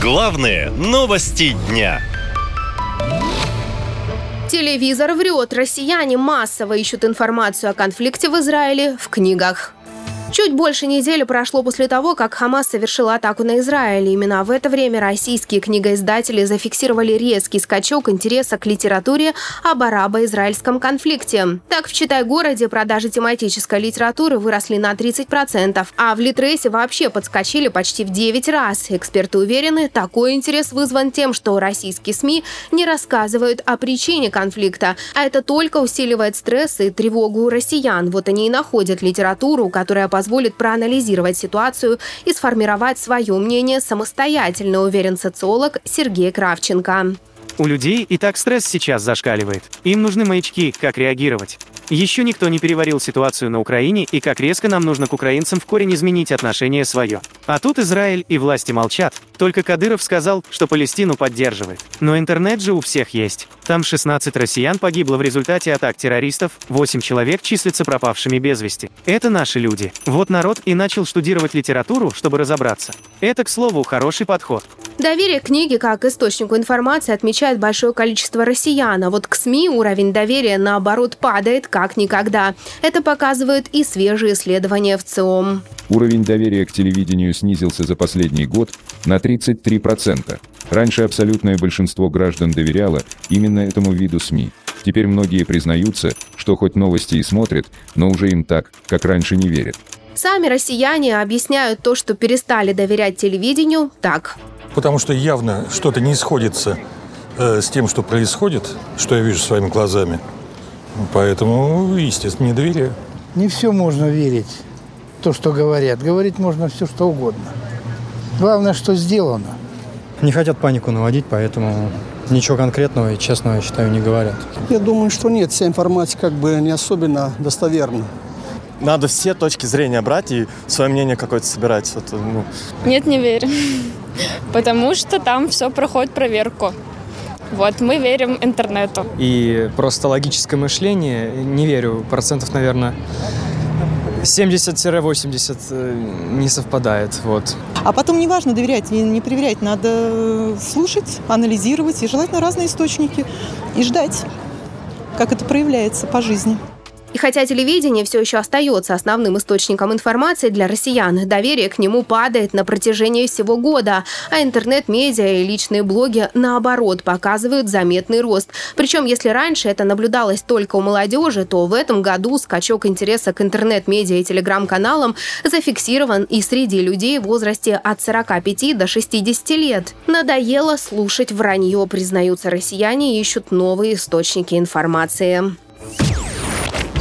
Главные новости дня. Телевизор врет. Россияне массово ищут информацию о конфликте в Израиле в книгах. Чуть больше недели прошло после того, как Хамас совершил атаку на Израиль. Именно в это время российские книгоиздатели зафиксировали резкий скачок интереса к литературе об арабо-израильском конфликте. Так, в Читай-городе продажи тематической литературы выросли на 30%, а в Литресе вообще подскочили почти в 9 раз. Эксперты уверены, такой интерес вызван тем, что российские СМИ не рассказывают о причине конфликта, а это только усиливает стресс и тревогу у россиян. Вот они и находят литературу, которая по позволит проанализировать ситуацию и сформировать свое мнение самостоятельно, уверен социолог Сергей Кравченко. У людей и так стресс сейчас зашкаливает. Им нужны маячки, как реагировать. Еще никто не переварил ситуацию на Украине и как резко нам нужно к украинцам в корень изменить отношение свое. А тут Израиль и власти молчат. Только Кадыров сказал, что Палестину поддерживает. Но интернет же у всех есть. Там 16 россиян погибло в результате атак террористов, 8 человек числятся пропавшими без вести. Это наши люди. Вот народ и начал штудировать литературу, чтобы разобраться. Это, к слову, хороший подход. Доверие к книге как источнику информации отмечает большое количество россиян, а вот к СМИ уровень доверия, наоборот, падает как никогда. Это показывают и свежие исследования в ЦИОМ. Уровень доверия к телевидению снизился за последний год на 33%. Раньше абсолютное большинство граждан доверяло именно этому виду СМИ. Теперь многие признаются, что хоть новости и смотрят, но уже им так, как раньше не верят. Сами россияне объясняют то, что перестали доверять телевидению, так. Потому что явно что-то не сходится э, с тем, что происходит, что я вижу своими глазами. Поэтому, естественно, не доверяю. Не все можно верить, то, что говорят. Говорить можно все, что угодно. Главное, что сделано. Не хотят панику наводить, поэтому ничего конкретного и честного, я считаю, не говорят. Я думаю, что нет, вся информация как бы не особенно достоверна. Надо все точки зрения брать и свое мнение какое-то собирать. Вот, ну. Нет, не верю. Потому что там все проходит проверку. Вот, мы верим интернету. И просто логическое мышление, не верю, процентов, наверное, 70-80 э, не совпадает. Вот. А потом не важно доверять и не проверять, надо слушать, анализировать и желательно разные источники и ждать, как это проявляется по жизни. И хотя телевидение все еще остается основным источником информации для россиян, доверие к нему падает на протяжении всего года, а интернет-медиа и личные блоги, наоборот, показывают заметный рост. Причем, если раньше это наблюдалось только у молодежи, то в этом году скачок интереса к интернет-медиа и телеграм-каналам зафиксирован и среди людей в возрасте от 45 до 60 лет. Надоело слушать вранье, признаются россияне ищут новые источники информации.